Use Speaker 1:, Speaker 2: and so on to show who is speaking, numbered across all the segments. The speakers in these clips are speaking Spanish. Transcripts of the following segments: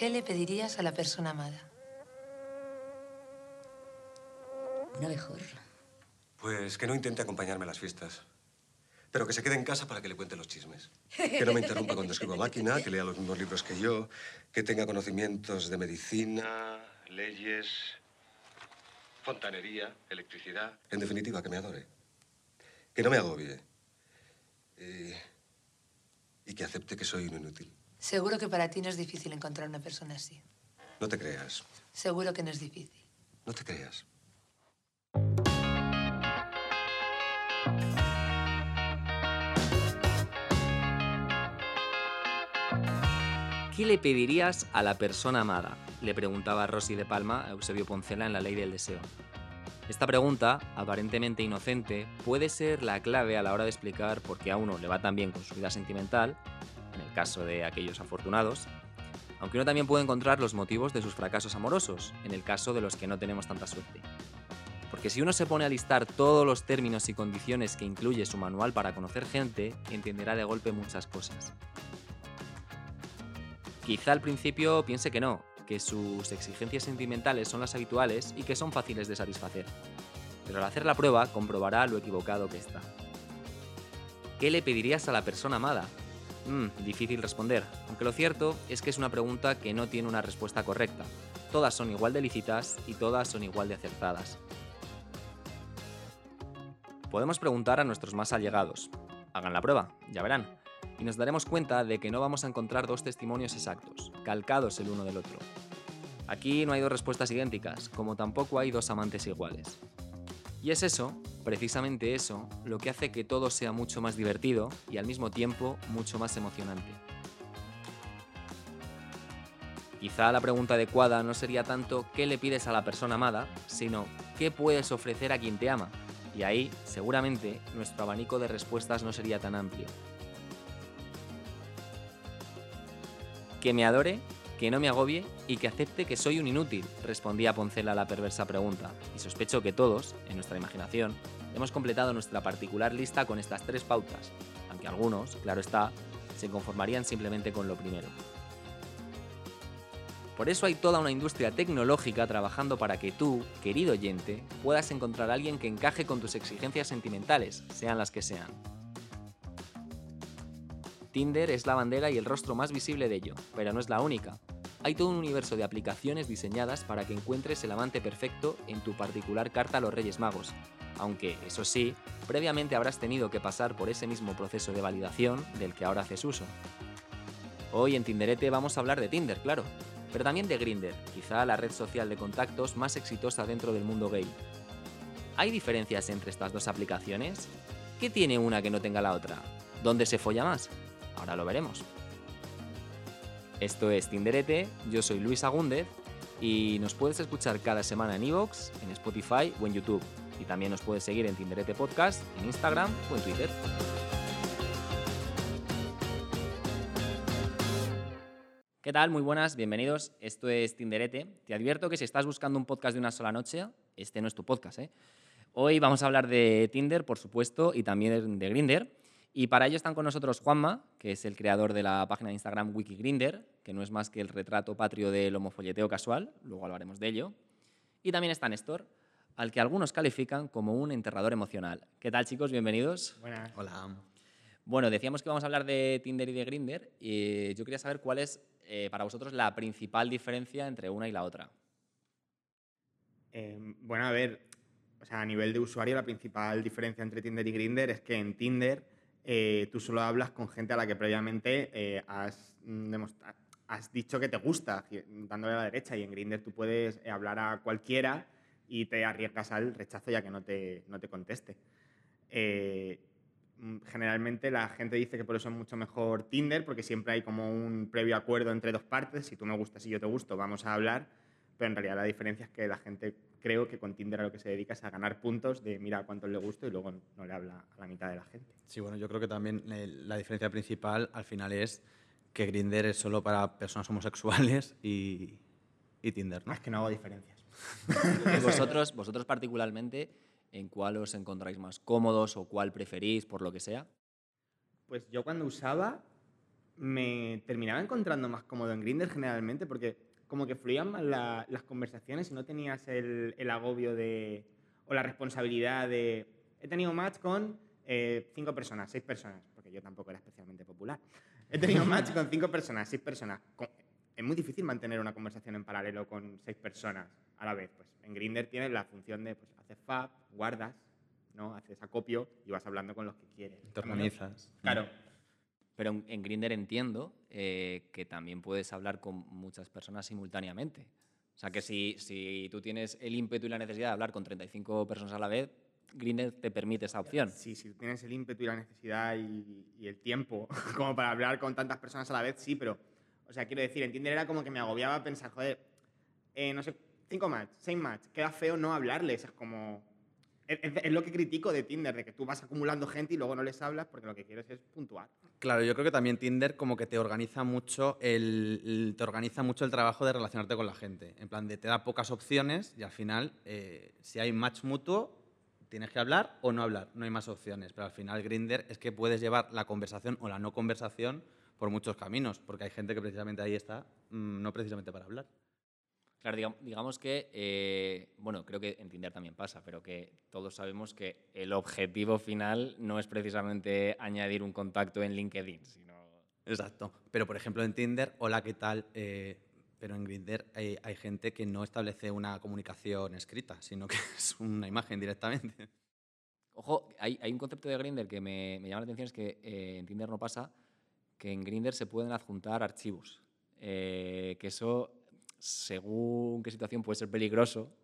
Speaker 1: ¿Qué le pedirías a la persona amada?
Speaker 2: Una mejor.
Speaker 3: Pues que no intente acompañarme a las fiestas. Pero que se quede en casa para que le cuente los chismes. Que no me interrumpa cuando escribo máquina, que lea los mismos libros que yo, que tenga conocimientos de medicina, leyes, fontanería, electricidad. En definitiva, que me adore. Que no me agobie. Eh, y que acepte que soy un inútil.
Speaker 1: Seguro que para ti no es difícil encontrar una persona así.
Speaker 3: No te creas.
Speaker 1: Seguro que no es difícil.
Speaker 3: No te creas.
Speaker 4: ¿Qué le pedirías a la persona amada? Le preguntaba Rosy de Palma a Eusebio Poncela en La Ley del Deseo. Esta pregunta, aparentemente inocente, puede ser la clave a la hora de explicar por qué a uno le va tan bien con su vida sentimental, en el caso de aquellos afortunados, aunque uno también puede encontrar los motivos de sus fracasos amorosos, en el caso de los que no tenemos tanta suerte. Porque si uno se pone a listar todos los términos y condiciones que incluye su manual para conocer gente, entenderá de golpe muchas cosas. Quizá al principio piense que no, que sus exigencias sentimentales son las habituales y que son fáciles de satisfacer. Pero al hacer la prueba comprobará lo equivocado que está. ¿Qué le pedirías a la persona amada? Mm, difícil responder, aunque lo cierto es que es una pregunta que no tiene una respuesta correcta. Todas son igual de lícitas y todas son igual de acertadas. Podemos preguntar a nuestros más allegados. Hagan la prueba, ya verán. Y nos daremos cuenta de que no vamos a encontrar dos testimonios exactos, calcados el uno del otro. Aquí no hay dos respuestas idénticas, como tampoco hay dos amantes iguales. Y es eso, precisamente eso, lo que hace que todo sea mucho más divertido y al mismo tiempo mucho más emocionante. Quizá la pregunta adecuada no sería tanto qué le pides a la persona amada, sino qué puedes ofrecer a quien te ama, y ahí, seguramente, nuestro abanico de respuestas no sería tan amplio. Que me adore, que no me agobie y que acepte que soy un inútil, respondía Poncela a la perversa pregunta, y sospecho que todos, en nuestra imaginación, hemos completado nuestra particular lista con estas tres pautas, aunque algunos, claro está, se conformarían simplemente con lo primero. Por eso hay toda una industria tecnológica trabajando para que tú, querido oyente, puedas encontrar a alguien que encaje con tus exigencias sentimentales, sean las que sean. Tinder es la bandera y el rostro más visible de ello, pero no es la única. Hay todo un universo de aplicaciones diseñadas para que encuentres el amante perfecto en tu particular carta a los Reyes Magos, aunque, eso sí, previamente habrás tenido que pasar por ese mismo proceso de validación del que ahora haces uso. Hoy en Tinderete vamos a hablar de Tinder, claro, pero también de Grinder, quizá la red social de contactos más exitosa dentro del mundo gay. ¿Hay diferencias entre estas dos aplicaciones? ¿Qué tiene una que no tenga la otra? ¿Dónde se folla más? Ahora lo veremos. Esto es Tinderete, yo soy Luis Agúndez y nos puedes escuchar cada semana en iVoox, en Spotify o en YouTube. Y también nos puedes seguir en Tinderete Podcast, en Instagram o en Twitter. ¿Qué tal? Muy buenas, bienvenidos. Esto es Tinderete. Te advierto que si estás buscando un podcast de una sola noche, este no es tu podcast. ¿eh? Hoy vamos a hablar de Tinder, por supuesto, y también de Grinder. Y para ello están con nosotros Juanma, que es el creador de la página de Instagram WikiGrinder, que no es más que el retrato patrio del homofolleteo casual, luego hablaremos de ello. Y también está Néstor, al que algunos califican como un enterrador emocional. ¿Qué tal, chicos? Bienvenidos.
Speaker 5: Buenas.
Speaker 4: Hola. Bueno, decíamos que vamos a hablar de Tinder y de Grinder, y yo quería saber cuál es eh, para vosotros la principal diferencia entre una y la otra.
Speaker 5: Eh, bueno, a ver, o sea, a nivel de usuario, la principal diferencia entre Tinder y Grinder es que en Tinder eh, tú solo hablas con gente a la que previamente has, has, dicho que te gusta, dándole a la derecha, y en Grinder tú puedes hablar a cualquiera y te arriesgas al rechazo ya que no te, no te conteste. Mm, generalmente la gente dice que por eso es mucho mejor Tinder, porque siempre hay como un previo acuerdo entre dos partes, si tú me gustas y yo te gusto, vamos a hablar, pero en realidad la diferencia es que la gente creo que con Tinder a lo que se dedica es a ganar puntos de mira cuánto le gusto y luego no le habla a la mitad de la gente.
Speaker 6: Sí, bueno, yo creo que también eh, la diferencia principal al final es que Grinder es solo para personas homosexuales y, y Tinder, ¿no?
Speaker 5: Es que no hago diferencias.
Speaker 4: ¿Y vosotros, vosotros particularmente, en cuál os encontráis más cómodos o cuál preferís, por lo que sea?
Speaker 5: Pues yo cuando usaba, me terminaba encontrando más cómodo en Grindr generalmente porque como que fluían más la- las conversaciones y no tenías el, el agobio de o la responsabilidad de he tenido match con eh, cinco personas, seis personas, porque yo tampoco era especialmente popular. He tenido match con cinco personas, seis personas. Con- es muy difícil mantener una conversación en paralelo con seis personas a la vez. Pues en Grindr tienes la función de pues, haces fab, guardas, ¿no? haces acopio y vas hablando con los que quieres.
Speaker 6: Te organizas.
Speaker 5: Claro.
Speaker 4: Pero en, en Grindr entiendo eh, que también puedes hablar con muchas personas simultáneamente. O sea, que si, si tú tienes el ímpetu y la necesidad de hablar con 35 personas a la vez, Grindr te permite esa opción.
Speaker 5: Sí, si tienes el ímpetu y la necesidad y, y el tiempo como para hablar con tantas personas a la vez, sí, pero, o sea, quiero decir, en Tinder era como que me agobiaba pensar, joder, eh, no sé, cinco match, seis match, queda feo no hablarles, es como... Es, lo que critico de Tinder, de que tú vas acumulando gente y luego no les hablas porque lo que quieres es puntuar.
Speaker 6: Claro, yo creo que también Tinder como que te organiza mucho el, el- te organiza mucho el trabajo de relacionarte con la gente. En plan, de te da pocas opciones y al final, eh, si hay match mutuo, tienes que hablar o no hablar. No hay más opciones. Pero al final Grinder es que puedes llevar la conversación o la no conversación por muchos caminos, porque hay gente que precisamente ahí está, mm, no precisamente para hablar.
Speaker 4: Claro, digam- digamos que, eh, bueno, creo que en Tinder también pasa, pero que todos sabemos que el objetivo final no es precisamente añadir un contacto en LinkedIn, sino...
Speaker 6: Exacto. Pero por ejemplo en Tinder, hola, ¿qué tal? Eh, pero en Grinder hay, hay gente que no establece una comunicación escrita, sino que es una imagen directamente.
Speaker 4: Ojo, hay, hay un concepto de Grindr que me, me llama la atención, es que eh, en Tinder no pasa, que en Grindr se pueden adjuntar archivos. Eh, que eso, según qué situación, puede ser peligroso,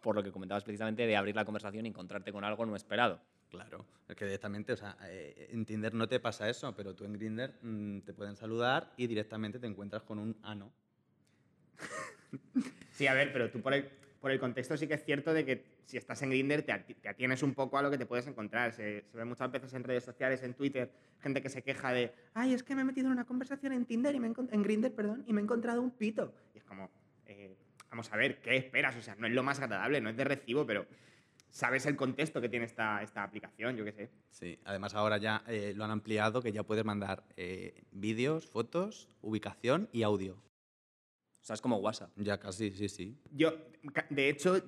Speaker 4: por lo que comentabas precisamente de abrir la conversación y encontrarte con algo no esperado.
Speaker 6: Claro, es que directamente, o sea, eh, en Tinder no te pasa eso, pero tú en Grinder te pueden saludar y directamente te encuentras con un ano.
Speaker 5: Sí, a ver, pero tú por el, por el contexto sí que es cierto de que si estás en Grindr te, te atienes un poco a lo que te puedes encontrar. Se, se ve muchas veces en redes sociales, en Twitter, gente que se queja de, ay, es que me he metido en una conversación en Tinder y me en Grindr, perdón, y me he encontrado un pito. Como, eh, vamos a ver, ¿qué esperas? O sea, no es lo más agradable, no es de recibo, pero sabes el contexto que tiene esta, esta aplicación, yo qué sé.
Speaker 6: Sí, además ahora ya eh, lo han ampliado, que ya puedes mandar eh, vídeos, fotos, ubicación y audio.
Speaker 4: O sea, es como WhatsApp.
Speaker 6: Ya casi, sí, sí.
Speaker 5: Yo, de hecho,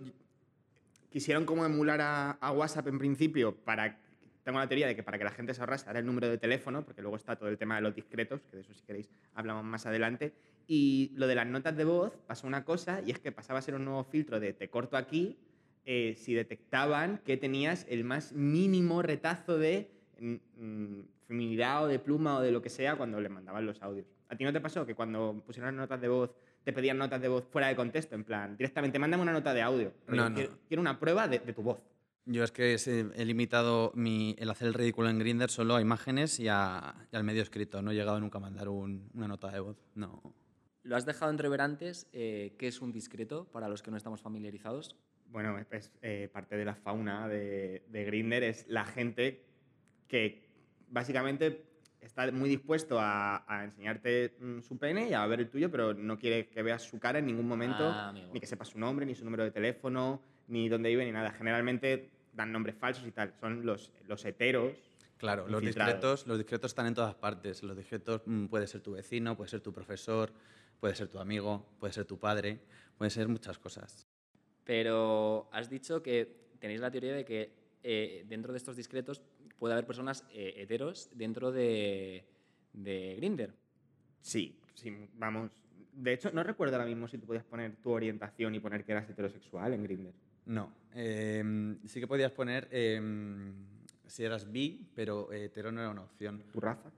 Speaker 5: quisieron como emular a, a WhatsApp en principio para... Tengo la teoría de que para que la gente se ahorrase dar el número de teléfono, porque luego está todo el tema de los discretos, que de eso si queréis hablamos más adelante. Y lo de las notas de voz pasó una cosa, y es que pasaba a ser un nuevo filtro de te corto aquí, eh, si detectaban que tenías el más mínimo retazo de mm, mm, feminidad o de pluma o de lo que sea cuando le mandaban los audios. ¿A ti no te pasó que cuando pusieron las notas de voz te pedían notas de voz fuera de contexto? En plan, directamente, mándame una nota de audio. rollo,
Speaker 6: No, no.
Speaker 5: Quiero, quiero una prueba de, de tu voz.
Speaker 6: Yo es que se- he limitado mi, el hacer el ridículo en Grinder solo a imágenes y, a- y al medio escrito. No he llegado nunca a mandar un- una nota de voz. No.
Speaker 4: Lo has dejado entrever antes, eh, ¿qué es un discreto para los que no estamos familiarizados?
Speaker 5: Bueno, es- es eh, parte de la fauna de, de Grindr, es la gente que básicamente está muy dispuesto a, a enseñarte mm, su pene y a ver el tuyo, pero no quiere que veas su cara en ningún momento,
Speaker 4: Ah, amigo.
Speaker 5: ni que sepas su nombre, ni su número de teléfono, ni dónde vive, ni nada. Generalmente dan nombres falsos y tal. Son los, los heteros.
Speaker 6: Claro, los
Speaker 5: Infiltrados.
Speaker 6: discretos, los discretos están en todas partes. Los discretos mm, puede ser tu vecino, puede ser tu profesor, puede ser tu amigo, puede ser tu padre, puede ser muchas cosas.
Speaker 4: Pero has dicho que tenéis la teoría de que eh, dentro de estos discretos puede haber personas eh, heteros dentro de, de Grindr.
Speaker 5: Sí, sí, vamos. De hecho, no recuerdo ahora mismo si tú podías poner tu orientación y poner que eras heterosexual en Grindr.
Speaker 6: No. em, sí que podías poner em, si eras bi, pero hetero no era una opción.
Speaker 5: ¿Tu raza?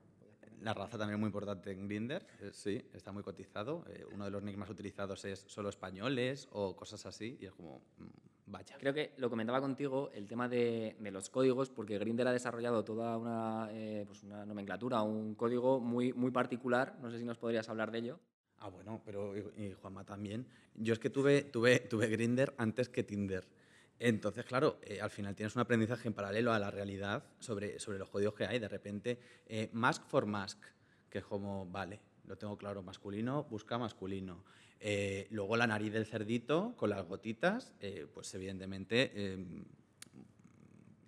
Speaker 6: La raza también es muy importante en Grindr, eh, sí, está muy cotizado. Eh, uno de los nick más utilizados es solo españoles o cosas así, y es como, mm, vaya.
Speaker 4: Creo que lo comentaba contigo el tema de, de los códigos, porque Grindr ha desarrollado toda una, eh, pues una nomenclatura, un código muy, muy particular. No sé si nos podrías hablar de ello.
Speaker 6: Ah, bueno, pero y, y Juanma también. Yo es que tuve, tuve, tuve Grinder antes que Tinder. Entonces, claro, eh, al final tienes un aprendizaje en paralelo a la realidad sobre, sobre los códigos que hay. De repente, eh, mask for mask, que es como, vale, lo tengo claro, masculino, busca masculino. Eh, luego la nariz del cerdito con las gotitas, eh, pues evidentemente, eh,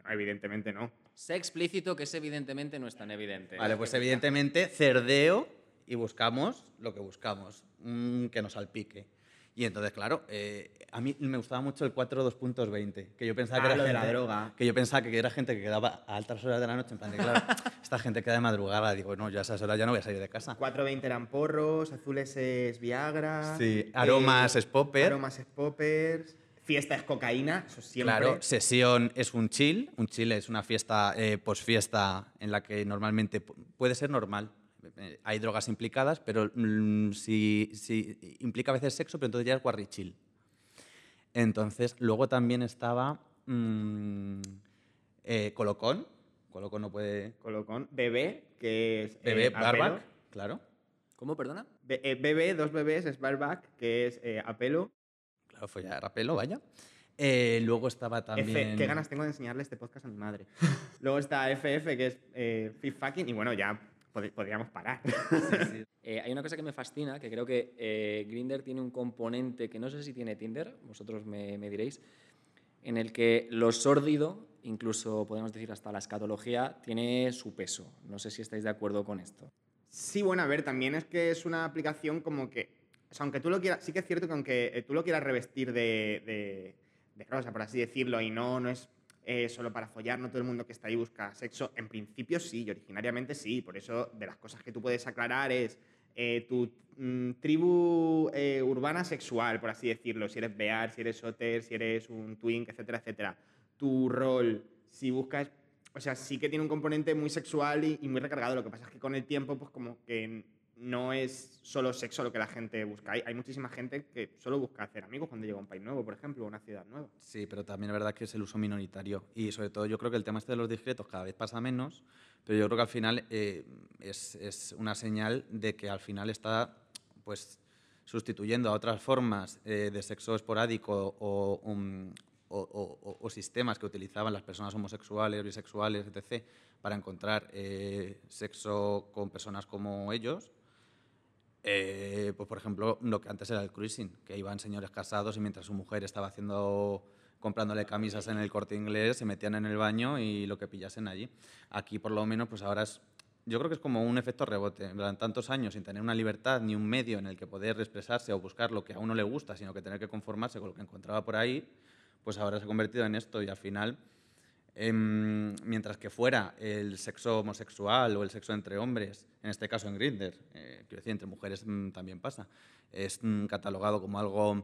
Speaker 5: Evidentemente no.
Speaker 4: Sé explícito que es evidentemente no es tan evidente.
Speaker 6: Vale, pues evidentemente cerdeo y buscamos lo que buscamos, mm, que nos salpique. Y entonces, claro, eh, a mí me gustaba mucho el 4.2.20, que yo pensaba
Speaker 5: Ah,
Speaker 6: que era
Speaker 5: lo de la
Speaker 6: gente-
Speaker 5: droga.
Speaker 6: Que yo pensaba que era gente que quedaba a altas horas de la noche, en plan de, claro, esta gente queda de madrugada. Digo, no, yo a esas horas ya no voy a salir de casa.
Speaker 5: 420 eran porros, azules es Viagra.
Speaker 6: Sí, aromas es popper.
Speaker 5: Aromas es poppers. Fiesta es cocaína, eso siempre.
Speaker 6: Claro, sesión es un chill. Un chill es una fiesta eh, posfiesta en la que normalmente pu- puede ser normal. Eh, Hay drogas implicadas, pero mm, si, si implica a veces sexo, pero entonces ya es guarri chill. Entonces, luego también estaba mm, eh, Colocón. Colocón no puede.
Speaker 5: Colocón. Bebé, que es. eh,
Speaker 6: Bebé,
Speaker 5: apelo.
Speaker 6: barback, claro.
Speaker 4: ¿Cómo, perdona?
Speaker 5: Be- eh, bebé, dos bebés, es barback, que es eh, apelo.
Speaker 6: Claro, fue ya rapelo, vaya. Eh, luego estaba también.
Speaker 5: F, qué ganas tengo de enseñarle este podcast a mi madre. Luego está FF, que es eh, Fit Fucking, y bueno, ya pod- podríamos parar.
Speaker 4: Eh, hay una cosa que me fascina, que creo que eh, Grindr tiene un componente que no sé si tiene Tinder, vosotros me, me diréis, en el que lo sórdido, incluso podemos decir hasta la escatología, tiene su peso. No sé si estáis de acuerdo con esto.
Speaker 5: Sí, bueno, a ver, también es que es una aplicación como que. O sea, aunque tú lo quieras. Sí que es cierto que aunque eh, tú lo quieras revestir de, de, de rosa, por así decirlo, y no, no es eh, solo para follar, no todo el mundo que está ahí busca sexo. En principio sí, y originariamente sí. Por eso, de las cosas que tú puedes aclarar es eh, tu mm, tribu eh, urbana sexual, por así decirlo. Si eres bear, si eres soter, si eres un twink, etcétera, etcétera. Tu rol, si buscas o sea, sí que tiene un componente muy sexual y, y muy recargado. Lo que pasa es que con el tiempo, pues como que no es solo sexo lo que la gente busca. Hay, muchísima gente que solo busca hacer amigos cuando llega a un país nuevo, por ejemplo, o una ciudad nueva.
Speaker 6: Sí, pero también es verdad que es el uso minoritario. Y sobre todo yo creo que el tema este de los discretos cada vez pasa menos, pero yo creo que al final eh, es, una señal de que al final está pues sustituyendo a otras formas eh, de sexo esporádico o, um, o sistemas que utilizaban las personas homosexuales, bisexuales, etc., para encontrar eh, sexo con personas como ellos. Eh, pues por ejemplo, lo que antes era el cruising, que iban señores casados y mientras su mujer estaba haciendo comprándole camisas en el corte inglés, se metían en el baño y lo que pillasen allí. Aquí por lo menos, pues ahora es, yo creo que es como un efecto rebote. Plan, tantos años sin tener una libertad ni un medio en el que poder expresarse o buscar lo que a uno le gusta, sino que tener que conformarse con lo que encontraba por ahí, pues ahora se ha convertido en esto y al final Em, mientras que fuera el sexo homosexual o el sexo entre hombres, en este caso en Grindr, eh, quiero decir, entre mujeres mm, también pasa, es mm, catalogado como algo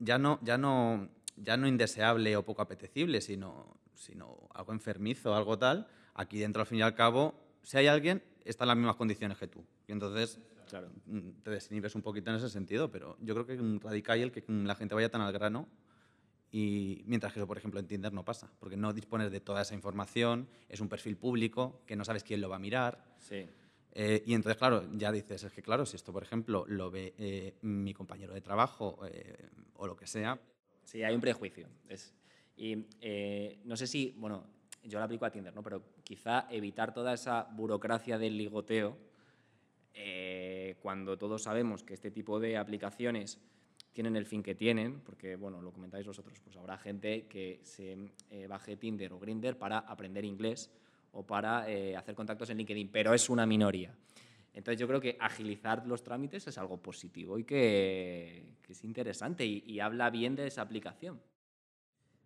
Speaker 6: ya no, ya, no, ya no indeseable o poco apetecible, sino, sino algo enfermizo, algo tal, aquí dentro al fin y al cabo, si hay alguien, está en las mismas condiciones que tú. Y entonces
Speaker 4: Claro.
Speaker 6: mm, te desinhibes un poquito en ese sentido, pero yo creo que radica ahí el que la gente vaya tan al grano y mientras que eso, por ejemplo, en Tinder no pasa, porque no dispones de toda esa información, es un perfil público, que no sabes quién lo va a mirar.
Speaker 4: Sí.
Speaker 6: eh, y entonces, claro, ya dices, es que claro, si esto, por ejemplo, lo ve eh, mi compañero de trabajo eh, o lo que sea,
Speaker 4: Sí, hay un prejuicio. Es- y eh, no sé si, bueno, yo lo aplico a Tinder, ¿no? Pero quizá evitar toda esa burocracia del ligoteo, eh, cuando todos sabemos que este tipo de aplicaciones tienen el fin que tienen, porque, bueno, lo comentáis vosotros, pues habrá gente que se eh, baje Tinder o Grindr para aprender inglés o para eh, hacer contactos en LinkedIn, pero es una minoría. Entonces yo creo que agilizar los trámites es algo positivo y que, que es interesante y, y habla bien de esa aplicación.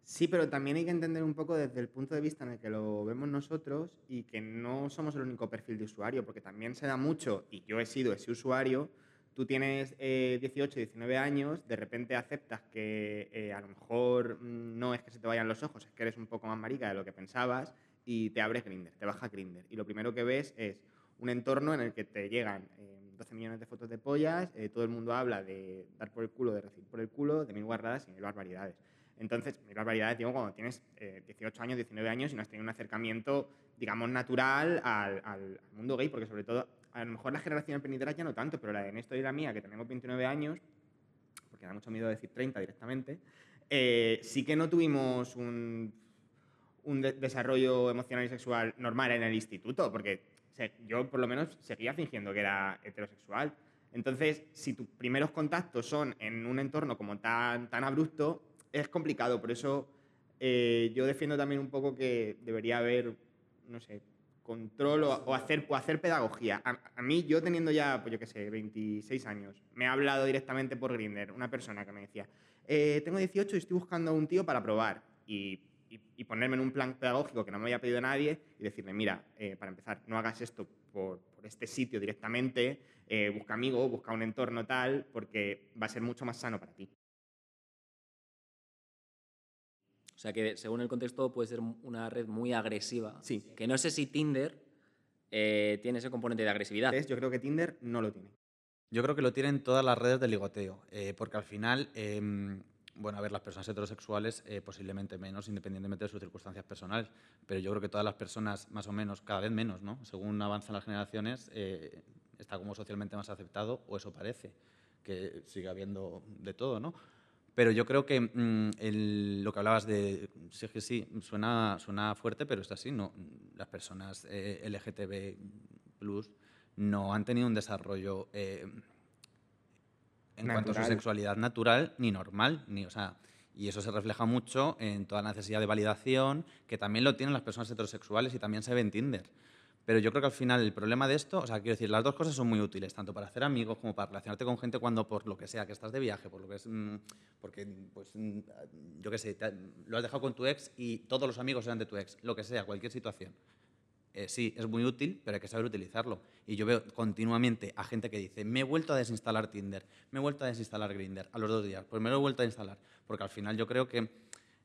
Speaker 5: Sí, pero también hay que entender un poco desde el punto de vista en el que lo vemos nosotros y que no somos el único perfil de usuario, porque también se da mucho, y yo he sido ese usuario, tú tienes eh, 18, 19 años, de repente aceptas que eh, a lo mejor mm, no es que se te vayan los ojos, es que eres un poco más marica de lo que pensabas y te abres Grinder, te baja Grinder. Y lo primero que ves es un entorno en el que te llegan eh, 12 millones de fotos de pollas, eh, todo el mundo habla de dar por el culo, de recibir por el culo, de mil guardadas y mil barbaridades. Entonces, mil barbaridades, digo, cuando tienes eh, 18 años, 19 años y no has tenido un acercamiento, digamos, natural al, al- al mundo gay, porque sobre todo, a lo mejor la generación venidera ya no tanto, pero la de Néstor y la mía, que tenemos 29 años, porque da mucho miedo decir 30 directamente, eh, sí que no tuvimos un, un de- desarrollo emocional y sexual normal en el instituto, porque yo por lo menos seguía fingiendo que era heterosexual. Entonces, si tus primeros contactos son en un entorno como tan, tan abrupto, es complicado. Por eso eh, yo defiendo también un poco que debería haber, no sé, control o, hacer, o hacer pedagogía. A, mí, yo teniendo ya, pues yo qué sé, 26 años, me ha hablado directamente por Grinder una persona que me decía, eh, tengo 18 y estoy buscando a un tío para probar. Y, y- y ponerme en un plan pedagógico que no me había pedido nadie y decirle, mira, eh, para empezar, no hagas esto por, por este sitio directamente, eh, busca amigos, busca un entorno tal, porque va a ser mucho más sano para ti.
Speaker 4: O sea que según el contexto puede ser una red muy agresiva.
Speaker 5: Sí.
Speaker 4: Que no sé si Tinder eh, tiene ese componente de agresividad.
Speaker 5: ¿Ves? Yo creo que Tinder no lo tiene.
Speaker 6: Yo creo que lo tienen todas las redes de ligoteo, eh, porque al final, em, bueno, a ver, las personas heterosexuales eh, posiblemente menos, independientemente de sus circunstancias personales, pero yo creo que todas las personas, más o menos, cada vez menos, ¿no? Según avanzan las generaciones, eh, está como socialmente más aceptado, o eso parece, que sigue habiendo de todo, ¿no? Pero yo creo que mm, el- lo que hablabas de, sí es que sí, suena, suena fuerte, pero es así, ¿no? Las personas eh, LGTB plus no han tenido un desarrollo eh, en cuanto a su
Speaker 5: Natural.
Speaker 6: sexualidad natural ni normal, ni, o sea, y eso se refleja mucho en toda la necesidad de validación, que también lo tienen las personas heterosexuales y también se ve en Tinder. Pero yo creo que al final el problema de esto, o sea, quiero decir, las dos cosas son muy útiles, tanto para hacer amigos como para relacionarte con gente cuando por lo que sea, que estás de viaje, por lo que es, mm, porque, pues, mm, yo qué sé, te lo has dejado con tu ex y todos los amigos eran de tu ex, lo que sea, cualquier situación. Eh, sí, es muy útil, pero hay que saber utilizarlo. Y yo veo continuamente a gente que dice, me he vuelto a desinstalar Tinder, me he vuelto a desinstalar Grinder a los dos días, pues me lo he vuelto a instalar. Porque al final yo creo que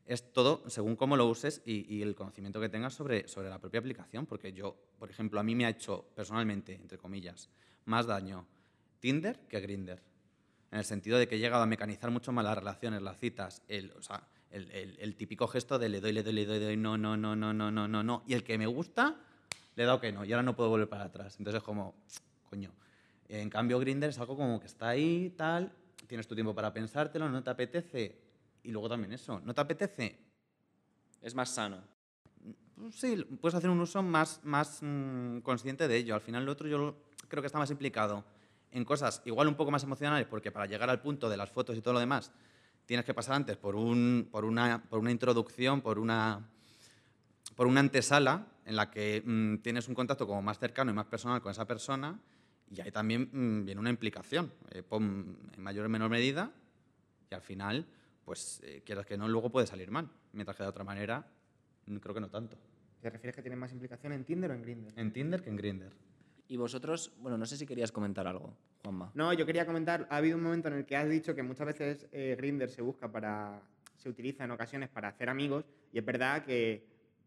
Speaker 6: es todo según cómo lo uses y, el conocimiento que tengas sobre, sobre la propia aplicación. Porque yo, por ejemplo, a mí me ha hecho personalmente, entre comillas, más daño Tinder que Grinder. En el sentido de que he llegado a mecanizar mucho más las relaciones, las citas, el, o sea, el, el- el típico gesto de le doy, le doy, le doy, le doy, no, no, no, no, no, no, no, no. Y el que me gusta, le he dado que no. Y ahora no puedo volver para atrás. Entonces es como, coño. En cambio, Grinder es algo como que está ahí, tal, tienes tu tiempo para pensártelo, no te apetece. Y luego también eso, no te apetece,
Speaker 4: Es más sano.
Speaker 6: Sí, puedes hacer un uso más, más mm, consciente de ello. Al final, lo otro yo creo que está más implicado en cosas igual un poco más emocionales, porque para llegar al punto de las fotos y todo lo demás, tienes que pasar antes por, un, por, una, por una introducción, por una, por una antesala en la que mm, tienes un contacto como más cercano y más personal con esa persona, y ahí también mm, viene una implicación, eh, en mayor o menor medida, y al final, pues eh, quieras que no, luego puede salir mal, mientras que de otra manera, creo que no tanto.
Speaker 5: ¿Te refieres que tiene más implicación en Tinder o en Grindr?
Speaker 6: En Tinder que en Grinder.
Speaker 4: Y vosotros, bueno, no sé si querías comentar algo, Juanma.
Speaker 5: No, yo quería comentar, ha habido un momento en el que has dicho que muchas veces eh, Grindr se busca para, se utiliza en ocasiones para hacer amigos y es verdad que,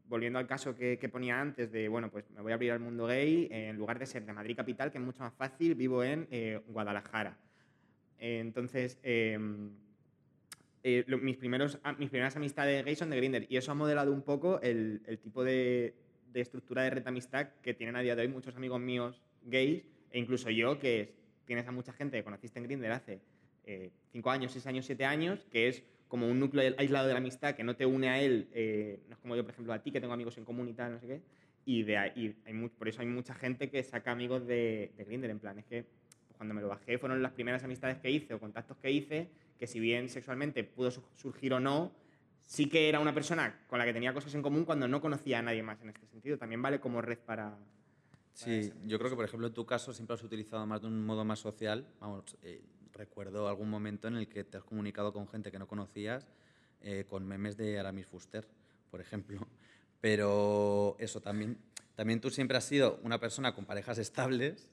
Speaker 5: volviendo al caso que, que ponía antes de, bueno, pues me voy a abrir al mundo gay, eh, en lugar de ser de Madrid capital, que es mucho más fácil, vivo en eh, Guadalajara. Eh, entonces, eh, eh, lo- mis, primeros, mis primeras amistades gays son de Grindr y eso ha modelado un poco el, el tipo de, de estructura de red de amistad que tienen a día de hoy muchos amigos míos gays e incluso yo, que es- tienes a mucha gente que conociste en Grindr hace 5 años, 6 años, 7 años, que es como un núcleo aislado de la amistad que no te une a él, eh, no es como yo, por ejemplo, a ti, que tengo amigos en común y tal, no sé qué, y, de y hay mu- por eso hay mucha gente que saca amigos de, de Grindr, en plan, es que cuando me lo bajé fueron las primeras amistades que hice o contactos que hice, que si bien sexualmente pudo su- surgir o no, sí que era una persona con la que tenía cosas en común cuando no conocía a nadie más en este sentido. También vale como red para...
Speaker 6: Sí, yo creo que, por ejemplo, en tu caso siempre has utilizado más de un modo más social. Vamos, eh, recuerdo algún momento en el que te has comunicado con gente que no conocías eh, con memes de Aramis Fuster, por ejemplo. Pero eso también, también tú siempre has sido una persona con parejas estables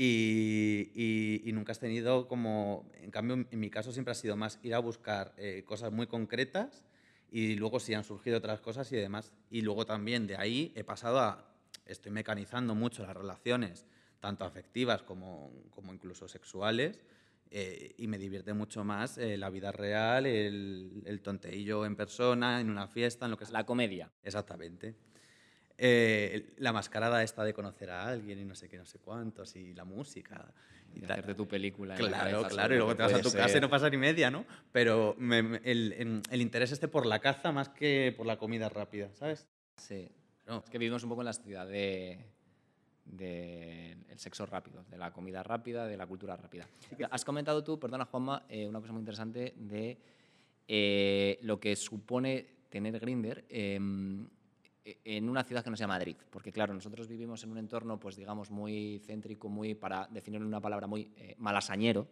Speaker 6: y, y- y nunca has tenido como, en cambio, en mi caso siempre ha sido más ir a buscar eh, cosas muy concretas y luego sí han surgido otras cosas y demás. Y luego también de ahí he pasado a, estoy mecanizando mucho las relaciones, tanto afectivas como, como incluso sexuales, eh, y me divierte mucho más eh, la vida real, el, el tonteillo en persona, en una fiesta, en lo que sea.
Speaker 4: La comedia.
Speaker 6: Exactamente. Eh, la mascarada esta de conocer a alguien y no sé qué, no sé cuántos, y la música. Y
Speaker 4: de
Speaker 6: tal.
Speaker 4: hacerte tu película.
Speaker 6: Claro,
Speaker 4: cabeza
Speaker 6: claro, y luego te vas a tu casa y
Speaker 4: ser.
Speaker 6: no pasa ni media, ¿no? Pero me- me- el, el interés este por la caza más que por la comida rápida, ¿sabes?
Speaker 4: Sí.
Speaker 6: No.
Speaker 4: Es que vivimos un poco en la sociedad de, de el sexo rápido, de la comida rápida, de la cultura rápida. Has comentado tú, perdona Juanma, eh, una cosa muy interesante de eh, lo que supone tener Grinder em, e- en una ciudad que no sea Madrid, porque claro, nosotros vivimos en un entorno, pues digamos, muy céntrico, muy, para definirlo en una palabra, muy eh, malasañero,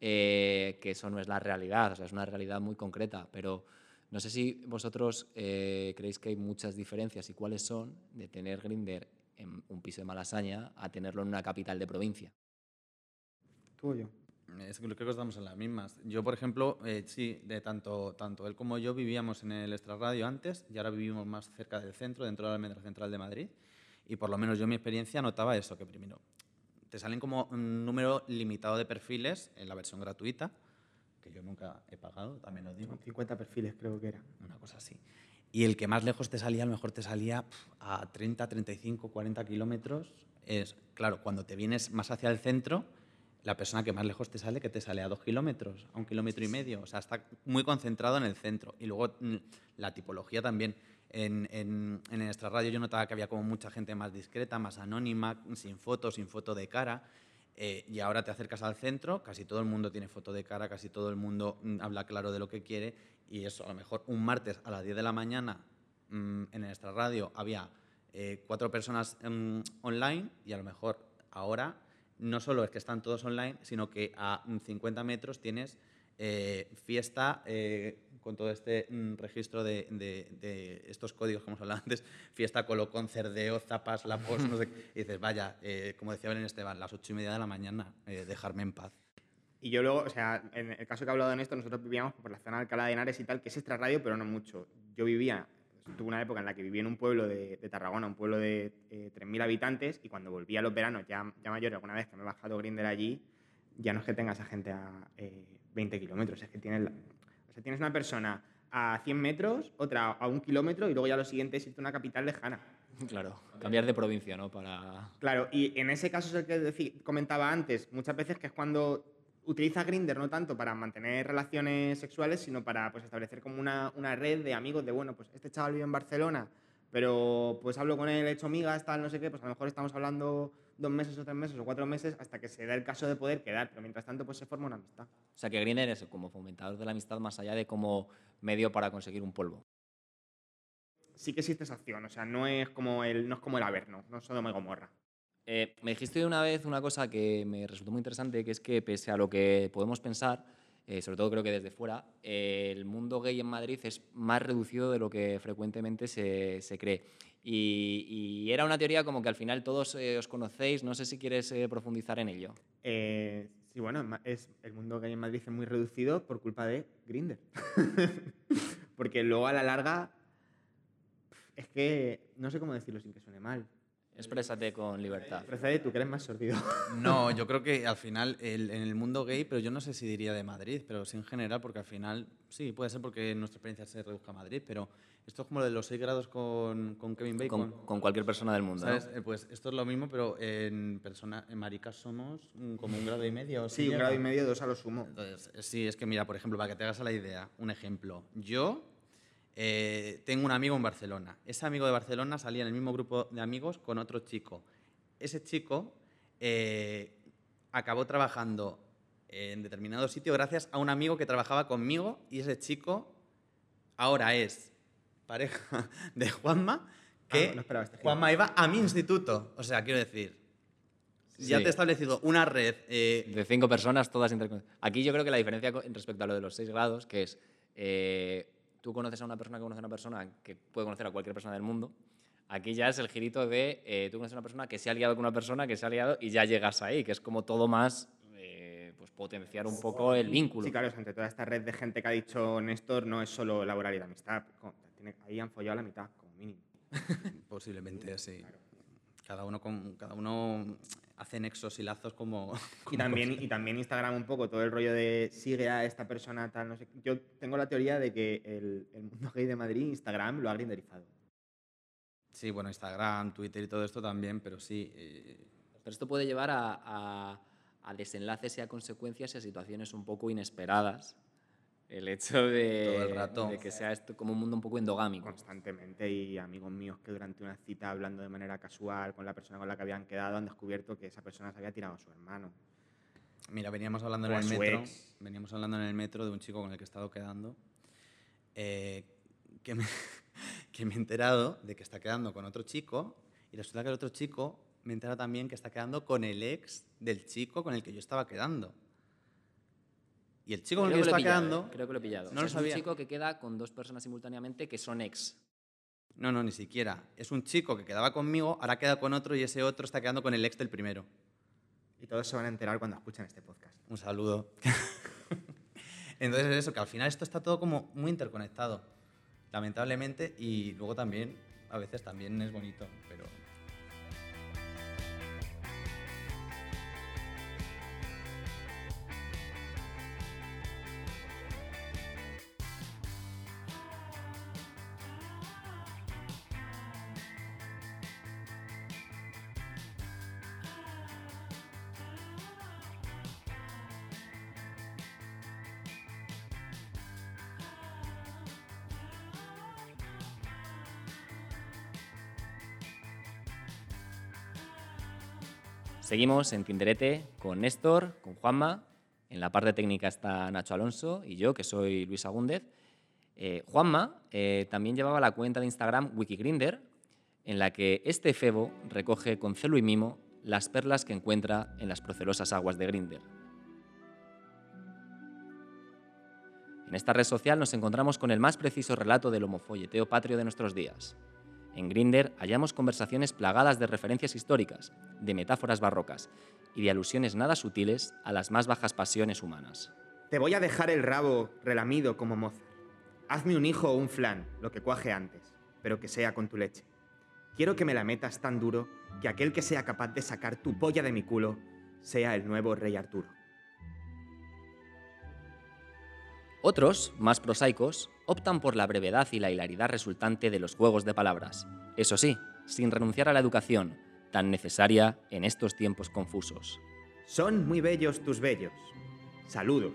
Speaker 4: eh, que eso no es la realidad, o sea, es una realidad muy concreta, pero no sé si vosotros eh, creéis que hay muchas diferencias y cuáles son de tener Grinder en un piso de Malasaña a tenerlo en una capital de provincia.
Speaker 5: Tú o yo.
Speaker 6: Es que creo que estamos en las mismas. Yo, por ejemplo, eh, sí, de tanto, tanto él como yo vivíamos en el extrarradio antes y ahora vivimos más cerca del centro, dentro de la almendra central de Madrid. Y por lo menos yo en mi experiencia notaba eso, que primero te salen como un número limitado de perfiles en la versión gratuita, que yo nunca he pagado, también lo digo.
Speaker 5: Son 50 perfiles creo que era.
Speaker 6: una cosa así. Y el que más lejos te salía, a lo mejor te salía pf, a 30, 35, 40 kilómetros. Es, claro, cuando te vienes más hacia el centro, la persona que más lejos te sale, que te sale a dos kilómetros, a un kilómetro y medio. O sea, está muy concentrado en el centro. Y luego mm, la tipología también. En, en, en el extrarradio yo notaba que había como mucha gente más discreta, más anónima, sin foto, sin foto de cara. Eh, y ahora te acercas al centro, casi todo el mundo tiene foto de cara, casi todo el mundo mm, habla claro de lo que quiere. Y eso, a lo mejor un martes a las 10 de la mañana mm, en nuestra radio había eh, cuatro personas mm, online y a lo mejor ahora no solo es que están todos online, sino que a mm, 50 metros tienes eh, fiesta eh, con todo este mm, registro de, de- de estos códigos que hemos hablado antes, fiesta, colocón, cerdeo, zapas, lapos, no sé qué. Y dices, vaya, eh, como decía Belén Esteban, las ocho y media de la mañana, dejarme en paz.
Speaker 5: Y yo luego, o sea, en el caso que he hablado en esto, nosotros vivíamos por la zona de Alcalá de Henares y tal, que es extrarradio, pero no mucho. Yo vivía, tuve una época en la que viví en un pueblo de, de Tarragona, un pueblo de eh, 3.000 habitantes, y cuando volví a los veranos, ya, ya mayor, alguna vez que me he bajado Grinder allí, ya no es que tengas a gente a eh, 20 kilómetros, es que tienes, la- o sea, tienes una persona a 100 metros, otra a un kilómetro, y luego ya lo siguiente es irte a una capital lejana.
Speaker 4: Claro, cambiar de provincia, ¿no? Para...
Speaker 5: Claro, y en ese caso es el que comentaba antes, muchas veces que es cuando utilizas Grinder no tanto para mantener relaciones sexuales, sino para pues, establecer como una, una red de amigos de, bueno, pues este chaval vive en Barcelona, pero pues hablo con él, he hecho amigas, tal, no sé qué, pues a lo mejor estamos hablando dos meses o tres meses o cuatro meses hasta que se da el caso de poder quedar, pero mientras tanto pues se forma una amistad.
Speaker 4: O sea, que Grindr es como fomentador de la amistad más allá de como medio para conseguir un polvo.
Speaker 5: Sí que existe esa acción, o sea, no es como el, no es como el Averno, no es Sodoma y Gomorra.
Speaker 4: Eh, me dijiste una vez una cosa que me resultó muy interesante, que es que pese a lo que podemos pensar, eh, sobre todo creo que desde fuera, eh, el mundo gay en Madrid es más reducido de lo que frecuentemente se, se cree. Y, y era una teoría como que al final todos eh, os conocéis, no sé si quieres profundizar en ello.
Speaker 5: Sí, bueno, es, el mundo gay en Madrid es muy reducido por culpa de Grinder. Porque luego a la larga es que no sé cómo decirlo sin que suene mal.
Speaker 4: Exprésate con libertad.
Speaker 5: Procede tú, que eres más sordido.
Speaker 6: No, yo creo que al final el- en el mundo gay, pero yo no sé si diría de Madrid, pero sí en general, porque al final, sí, puede ser porque nuestra experiencia se reduzca a Madrid, pero esto es como lo de los 6 grados con, con Kevin Bacon.
Speaker 4: Con, con cualquier persona del mundo. ¿no?
Speaker 6: ¿Sabes? Eh, Pues esto es lo mismo, pero en persona, en maricas somos mm, como un grado y medio.
Speaker 5: Sí,
Speaker 6: ¿sí
Speaker 5: un grado y medio, dos a lo sumo.
Speaker 6: Entonces, eh, sí, es que mira, por ejemplo, para que te hagas a la idea, un ejemplo. Yo eh, tengo un amigo en Barcelona. Ese amigo de Barcelona salía en el mismo grupo de amigos con otro chico. Ese chico eh, acabó trabajando en determinado sitio gracias a un amigo que trabajaba conmigo y ese chico ahora es pareja de Juanma que
Speaker 5: Ah, no esperaba este.
Speaker 6: Juanma iba a mi instituto. O sea, quiero decir, ya
Speaker 4: Sí.
Speaker 6: te he establecido una red eh,
Speaker 4: De cinco personas, todas interconectadas. Aquí yo creo que la diferencia respecto a lo de los seis grados, que es, eh, tú conoces a una persona que conoce a una persona que puede conocer a cualquier persona del mundo, aquí ya es el girito de, eh, tú conoces a una persona que se ha liado con una persona, que se ha liado y ya llegas ahí, que es como todo más, eh, pues potenciar un poco el vínculo.
Speaker 5: Sí, claro, o sea, entre toda esta red de gente que ha dicho Néstor, no es solo laboral y de amistad. ahí han follado la mitad, como mínimo.
Speaker 6: Posiblemente, sí. Cada uno, con, cada uno hace nexos y lazos como...
Speaker 5: Y también, y también Instagram un poco, todo el rollo de sigue a esta persona, tal, no sé. Yo tengo la teoría de que el, el mundo gay de Madrid, Instagram, lo ha grinderizado.
Speaker 6: Sí, bueno, Instagram, Twitter y todo esto también, pero sí. eh,
Speaker 4: Pero esto puede llevar a, a- a desenlaces y a consecuencias y a situaciones un poco inesperadas. El hecho de,
Speaker 6: Todo el rato.
Speaker 4: de que sea esto como un mundo un poco endogámico.
Speaker 5: constantemente y amigos míos que durante una cita hablando de manera casual con la persona con la que habían quedado han descubierto que esa persona se había tirado a su hermano.
Speaker 6: Mira, veníamos hablando
Speaker 5: O
Speaker 6: en
Speaker 5: a
Speaker 6: el metro.
Speaker 5: ex.
Speaker 6: Veníamos hablando en el metro de un chico con el que he estado quedando. eh, que me, que me he enterado de que está quedando con otro chico y resulta que el otro chico me he enterado también que está quedando con el ex del chico con el que yo estaba quedando. Y el chico con el que yo
Speaker 4: Creo que pillado,
Speaker 6: quedando...
Speaker 4: eh, Creo que lo he pillado.
Speaker 6: No
Speaker 4: O sea,
Speaker 6: lo
Speaker 4: es
Speaker 6: sabía.
Speaker 4: un chico que queda con dos personas simultáneamente que son ex.
Speaker 6: No, no, ni siquiera. Es un chico que quedaba conmigo, ahora queda con otro y ese otro está quedando con el ex del primero.
Speaker 5: Y todos se van a enterar cuando escuchen este podcast.
Speaker 6: Un saludo. Entonces es eso, que al final esto está todo como muy interconectado, lamentablemente, y luego también, a veces también es bonito, pero...
Speaker 4: Seguimos en Tinderete con Néstor, con Juanma. En la parte técnica está Nacho Alonso y yo, que soy Luis Agúndez. Eh, Juanma eh, también llevaba la cuenta de Instagram Wikigrinder, en la que este febo recoge con celo y mimo las perlas que encuentra en las procelosas aguas de Grinder. En esta red social nos encontramos con el más preciso relato del homofolleteo patrio de nuestros días. En Grinder hallamos conversaciones plagadas de referencias históricas, de metáforas barrocas y de alusiones nada sutiles a las más bajas pasiones humanas.
Speaker 5: Te voy a dejar el rabo relamido como Mozart. Hazme un hijo o un flan, lo que cuaje antes, pero que sea con tu leche. Quiero que me la metas tan duro que aquel que sea capaz de sacar tu polla de mi culo sea el nuevo rey Arturo.
Speaker 4: Otros, más prosaicos, optan por la brevedad y la hilaridad resultante de los juegos de palabras. Eso sí, sin renunciar a la educación, tan necesaria en estos tiempos confusos.
Speaker 5: Son muy bellos tus bellos. Saludos.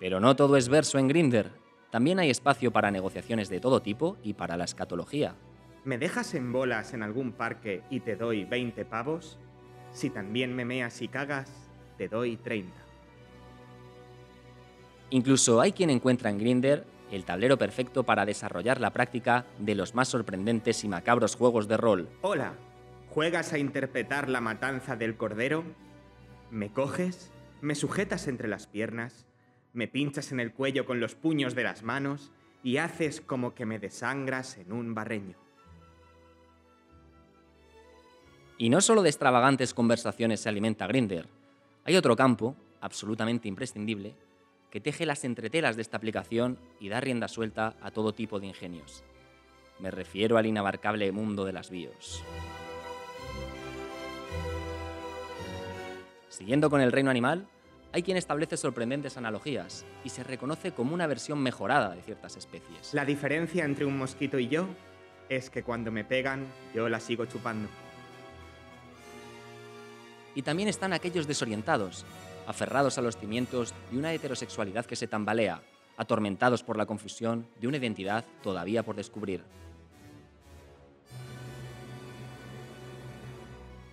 Speaker 4: Pero no todo es verso en Grinder. También hay espacio para negociaciones de todo tipo y para la escatología.
Speaker 5: ¿Me dejas en bolas en algún parque y te doy 20 pavos? Si también me meas y cagas, te doy 30.
Speaker 4: Incluso hay quien encuentra en Grinder el tablero perfecto para desarrollar la práctica de los más sorprendentes y macabros juegos de rol.
Speaker 5: Hola, ¿juegas a interpretar la matanza del cordero? ¿Me coges? ¿Me sujetas entre las piernas? ¿Me pinchas en el cuello con los puños de las manos? Y haces como que me desangras en un barreño.
Speaker 4: Y no solo de extravagantes conversaciones se alimenta Grinder. Hay otro campo, absolutamente imprescindible, que teje las entretelas de esta aplicación y da rienda suelta a todo tipo de ingenios. Me refiero al inabarcable mundo de las bios. Siguiendo con el reino animal, hay quien establece sorprendentes analogías y se reconoce como una versión mejorada de ciertas especies.
Speaker 5: La diferencia entre un mosquito y yo es que cuando me pegan, yo la sigo chupando.
Speaker 4: Y también están aquellos desorientados, aferrados a los cimientos de una heterosexualidad que se tambalea, atormentados por la confusión de una identidad todavía por descubrir.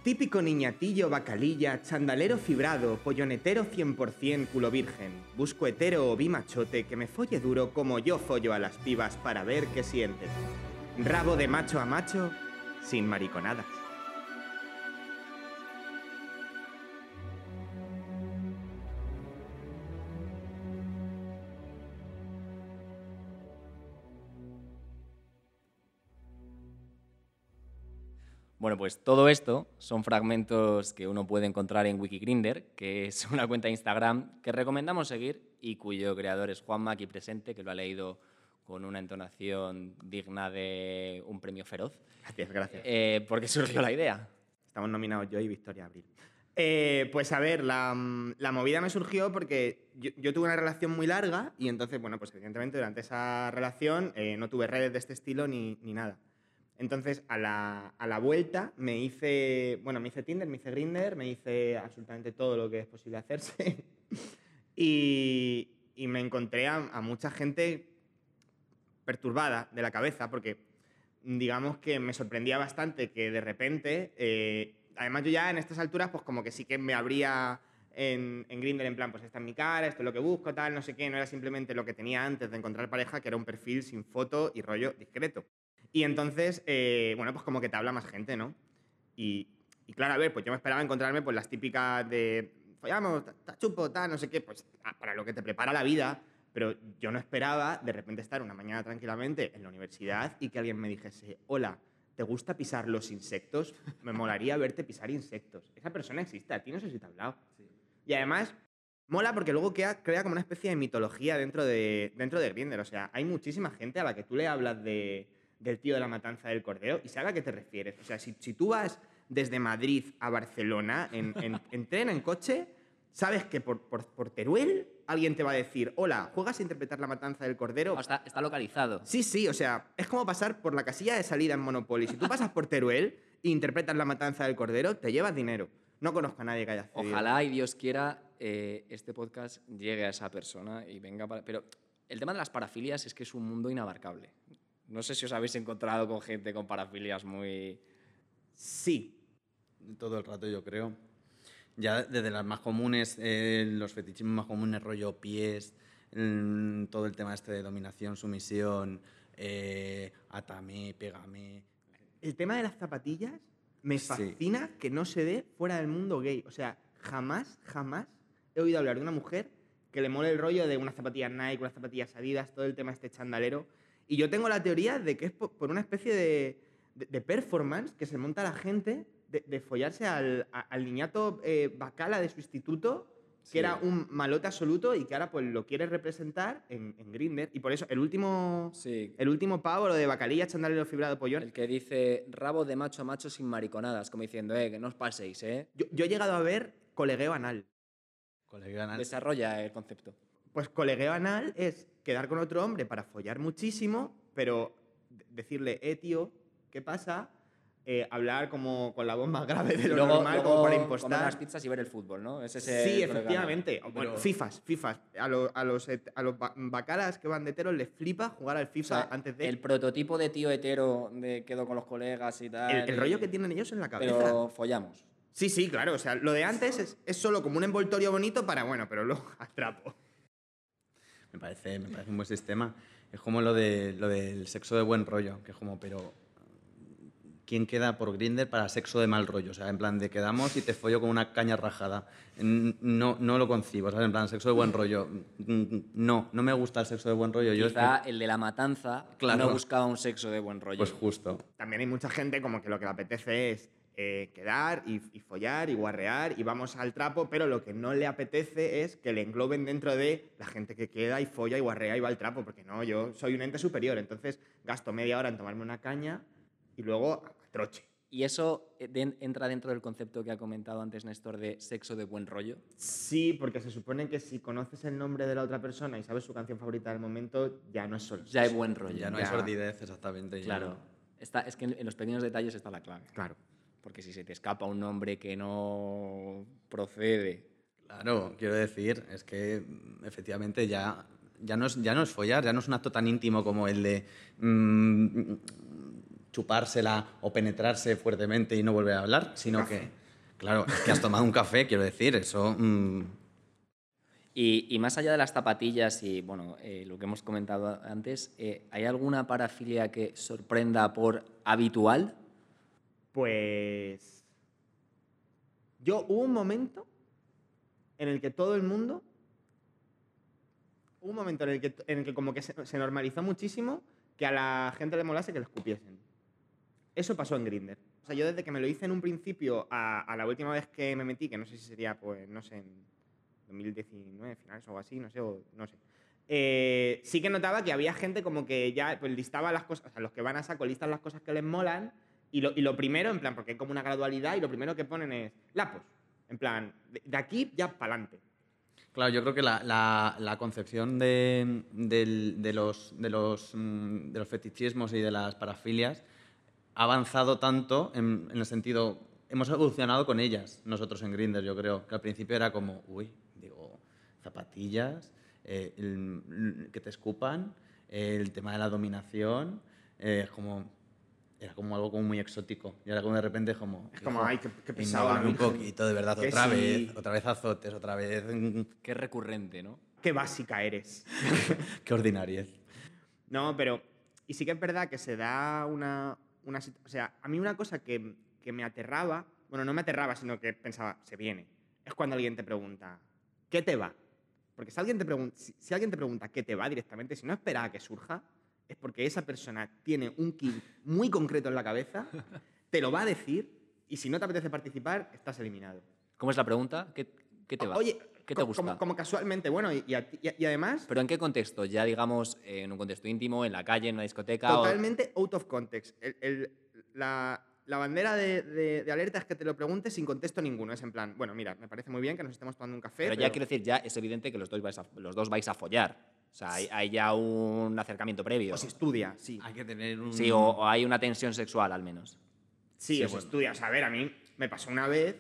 Speaker 5: Típico niñatillo, bacalilla, chandalero fibrado, pollonetero 100% culo virgen. Busco hetero o bimachote que me folle duro como yo follo a las pibas para ver qué sienten. Rabo de macho a macho, sin mariconadas.
Speaker 4: Bueno, pues todo esto son fragmentos que uno puede encontrar en Wikigrinder, que es una cuenta de Instagram que recomendamos seguir y cuyo creador es Juanma aquí presente, que lo ha leído con una entonación digna de un premio feroz.
Speaker 5: Gracias, gracias.
Speaker 4: Eh, ¿Por qué surgió la idea?
Speaker 5: Estamos nominados yo y Victoria Abril. Eh, pues a ver, la, la movida me surgió porque yo, yo tuve una relación muy larga y entonces, bueno, pues evidentemente durante esa relación eh, no tuve redes de este estilo ni, ni nada. Entonces, a la, a la vuelta me hice, bueno, me hice Tinder, me hice Grinder, me hice absolutamente todo lo que es posible hacerse. y, y me encontré a, mucha gente perturbada de la cabeza porque digamos que me sorprendía bastante que de repente, eh, además yo ya en estas alturas pues como que sí que me habría en, en Grindr en plan, pues esta es mi cara, esto es lo que busco, tal, no sé qué, no era simplemente lo que tenía antes de encontrar pareja, que era un perfil sin foto y rollo discreto. Y entonces, eh, bueno, pues como que te habla más gente, ¿no? Y, y claro, a ver, pues yo me esperaba encontrarme pues las típicas de, follamos, ta- chupo, tal, no sé qué, pues ah, para lo que te prepara la vida, pero yo no esperaba de repente estar una mañana tranquilamente en la universidad y que alguien me dijese, hola, ¿te gusta pisar los insectos? Me molaría verte pisar insectos. Esa persona existe, a ti no sé si te ha hablado. Y además, mola porque luego queda- crea como una especie de mitología dentro de, dentro de Grindr. O sea, hay muchísima gente a la que tú le hablas de, del tío de la matanza del cordero y sabe a qué te refieres. O sea, si, si tú vas desde Madrid a Barcelona en, en- en tren, en coche, sabes que por, por, por Teruel alguien te va a decir, hola, ¿juegas a interpretar la matanza del cordero?
Speaker 4: Está, está localizado.
Speaker 5: Sí, sí, o sea, es como pasar por la casilla de salida en Monopoly. Si tú pasas por Teruel e interpretas la matanza del cordero, te llevas dinero. No conozco a nadie que haya accedido.
Speaker 4: Ojalá y Dios quiera eh, este podcast llegue a esa persona y venga para... Pero el tema de las parafilias es que es un mundo inabarcable. No sé si os habéis encontrado con gente con parafilias muy...
Speaker 5: Sí,
Speaker 6: Todo el rato, yo creo. Ya desde las más comunes, eh, los fetichismos más comunes, rollo pies, mm, todo el tema este de dominación, sumisión, eh, atame, pégame.
Speaker 5: El tema de las zapatillas me
Speaker 6: Sí.
Speaker 5: fascina que no se dé fuera del mundo gay. O sea, jamás, jamás he oído hablar de una mujer que le mole el rollo de unas zapatillas Nike, unas zapatillas Adidas, todo el tema este chandalero. Y yo tengo la teoría de que es po- por una especie de, de- de performance que se monta la gente de, de follarse al, a- al niñato eh, bacala de su instituto, que
Speaker 4: Sí.
Speaker 5: era un malote absoluto y que ahora pues lo quiere representar en, en Grindr. Y por eso el último,
Speaker 4: Sí.
Speaker 5: el último pavo, lo de bacalilla, chandalero fibrado pollón,
Speaker 4: El que dice rabo de macho a macho sin mariconadas, como diciendo, eh, que no os paséis, eh.
Speaker 5: Yo, yo he llegado a ver colegueo anal.
Speaker 6: Colega, na-
Speaker 4: Desarrolla el concepto.
Speaker 5: Pues colegueo anal es quedar con otro hombre para follar muchísimo, pero de- decirle, eh, tío, ¿qué pasa? Eh, hablar como con la voz más grave de lo
Speaker 4: luego,
Speaker 5: normal,
Speaker 4: luego
Speaker 5: como para
Speaker 4: comer unas
Speaker 5: impostar.
Speaker 4: pizzas y ver el fútbol, ¿no? Es ese
Speaker 5: Sí, efectivamente. O, Bueno,
Speaker 6: Pero-
Speaker 5: FIFAs, FIFAs. A, lo- a los, a los ba- bacalas que van de hetero les flipa jugar al
Speaker 4: O
Speaker 5: FIFA
Speaker 4: sea,
Speaker 5: antes de...
Speaker 4: El prototipo de tío hetero de quedo con los colegas y tal.
Speaker 5: el, el
Speaker 4: y-
Speaker 5: rollo que tienen ellos en la cabeza.
Speaker 4: Pero follamos.
Speaker 5: Sí, sí, claro. O sea, lo de antes es, es solo como un envoltorio bonito para, bueno, pero luego atrapo.
Speaker 6: Me parece, me parece un buen sistema. Es como lo, de, lo del sexo de buen rollo, que es como, pero ¿quién queda por Grinder para sexo de mal rollo? O sea, en plan de quedamos y te follo con una caña rajada. No, no lo concibo, ¿sabes? En plan, sexo de buen rollo. No, no me gusta el sexo de buen rollo. Yo es que-
Speaker 4: Quizá el de la matanza
Speaker 6: Claro.
Speaker 4: no buscaba un sexo de buen rollo.
Speaker 6: Pues justo.
Speaker 5: También hay mucha gente como que lo que le apetece es eh, quedar y, y follar y guarrear y vamos al trapo, pero lo que no le apetece es que le engloben dentro de la gente que queda y folla y guarrea y va al trapo, porque no, yo soy un ente superior, entonces gasto media hora en tomarme una caña y luego a troche.
Speaker 4: ¿Y eso eh, entra dentro del concepto que ha comentado antes Néstor de sexo de buen rollo?
Speaker 5: Sí, porque se supone que si conoces el nombre de la otra persona y sabes su canción favorita del momento, ya no es solo.
Speaker 4: Ya hay buen rollo.
Speaker 6: Ya no hay
Speaker 5: Ya.
Speaker 6: sordidez, exactamente.
Speaker 4: Claro. Está, es que en en los pequeños detalles está la clave.
Speaker 5: Claro.
Speaker 4: Porque si se te escapa un nombre que no procede.
Speaker 6: Claro, quiero decir, es que efectivamente ya, ya, no es, ya no es follar, ya no es un acto tan íntimo como el de mm, chupársela o penetrarse fuertemente y no volver a hablar, sino que, claro, es que has tomado un café, quiero decir, eso... mm,
Speaker 4: Y, y más allá de las zapatillas y bueno, eh, lo que hemos comentado antes, eh, ¿hay alguna parafilia que sorprenda por habitual?
Speaker 5: Pues. Yo hubo un momento en el que todo el mundo. Hubo un momento en el que, en el que como que se, se normalizó muchísimo que a la gente le molase que le escupiesen. Eso pasó en Grinder. O sea, yo desde que me lo hice en un principio a, a la última vez que me metí, que no sé si sería, pues, no sé, en 2019, finales o algo así, no sé, o, no sé. Eh, sí que notaba que había gente como que ya pues, listaba las cosas, o sea, los que van a saco listan las cosas que les molan y lo, y lo primero, en plan, porque hay como una gradualidad y lo primero que ponen es lapos. En plan, de, de aquí ya para adelante.
Speaker 6: Claro, yo creo que la, la- la concepción de, del- de los, de, los, mm, de los fetichismos y de las parafilias ha avanzado tanto en, en el sentido. Hemos evolucionado con ellas, nosotros en Grindr, yo creo. Que al principio era como, uy, digo, zapatillas, eh, el- que te escupan, el tema de la dominación, eh, como. Era como algo como muy exótico. Y ahora como de repente como...
Speaker 5: Es como,
Speaker 6: hijo,
Speaker 5: ay, qué- qué pesado
Speaker 6: un poquito, de verdad, otra
Speaker 5: sí.
Speaker 6: vez, otra vez azotes, otra vez...
Speaker 4: Qué recurrente, ¿no?
Speaker 5: Qué básica eres.
Speaker 6: Qué ordinariez.
Speaker 5: No, pero. Y sí que es verdad que se da una. una o sea, a mí una cosa que, que me aterraba. Bueno, no me aterraba, sino que pensaba, se viene. Es cuando alguien te pregunta, ¿qué te va? Porque si alguien te, pregun- si, si alguien te pregunta qué te va directamente, si no espera a que surja, es porque esa persona tiene un kit muy concreto en la cabeza, te lo va a decir, y si no te apetece participar, estás eliminado.
Speaker 4: ¿Cómo es la pregunta? ¿Qué, qué te va?
Speaker 5: Oye,
Speaker 4: ¿Qué te gusta?
Speaker 5: Como, como casualmente, bueno, y, y y- además,
Speaker 4: ¿Pero en qué contexto? Ya digamos, en un contexto íntimo, en la calle, en una discoteca. o-
Speaker 5: Totalmente out of context. El- el- la, la bandera de, de- de alerta es que te lo preguntes sin contexto ninguno. Es en plan, bueno, mira, me parece muy bien que nos estemos tomando un café.
Speaker 4: Pero ya quiero decir, ya es evidente que los dos vais a, los dos vais a follar. O sea, hay, hay ya un acercamiento previo.
Speaker 5: O se estudia, sí.
Speaker 6: Hay que tener un...
Speaker 4: Sí, o, o hay una tensión sexual al menos.
Speaker 5: Sí,
Speaker 4: sí,
Speaker 5: o se
Speaker 4: bueno.
Speaker 5: estudia. O sea, a ver, a mí me pasó una vez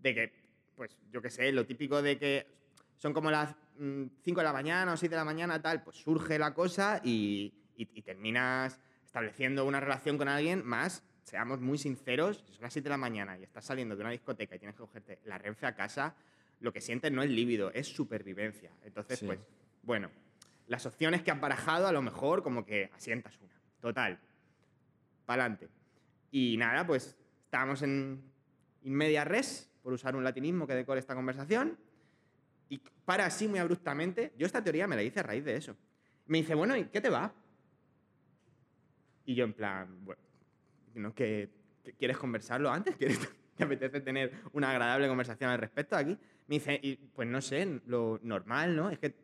Speaker 5: de que, pues, yo qué sé, lo típico de que son como las 5 de la mañana o 6 de la mañana, tal, pues surge la cosa y, y- y terminas estableciendo una relación con alguien más, seamos muy sinceros, si son las 7 de la mañana y estás saliendo de una discoteca y tienes que cogerte la renfe a casa, lo que sientes no es líbido, es supervivencia. Entonces,
Speaker 4: Sí.
Speaker 5: pues, bueno, las opciones que has barajado a lo mejor como que asientas una. Total. Pa'lante. Y nada, pues estábamos en in media res, por usar un latinismo que decore esta conversación, y para así muy abruptamente. Yo esta teoría me la hice a raíz de eso. Me dice, bueno, ¿y qué te va? Y yo en plan, bueno, ¿no? ¿Que, que ¿quieres conversarlo antes? ¿Quieres, ¿Te apetece tener una agradable conversación al respecto aquí? Me dice, y, pues no sé, lo normal, ¿no? Es que,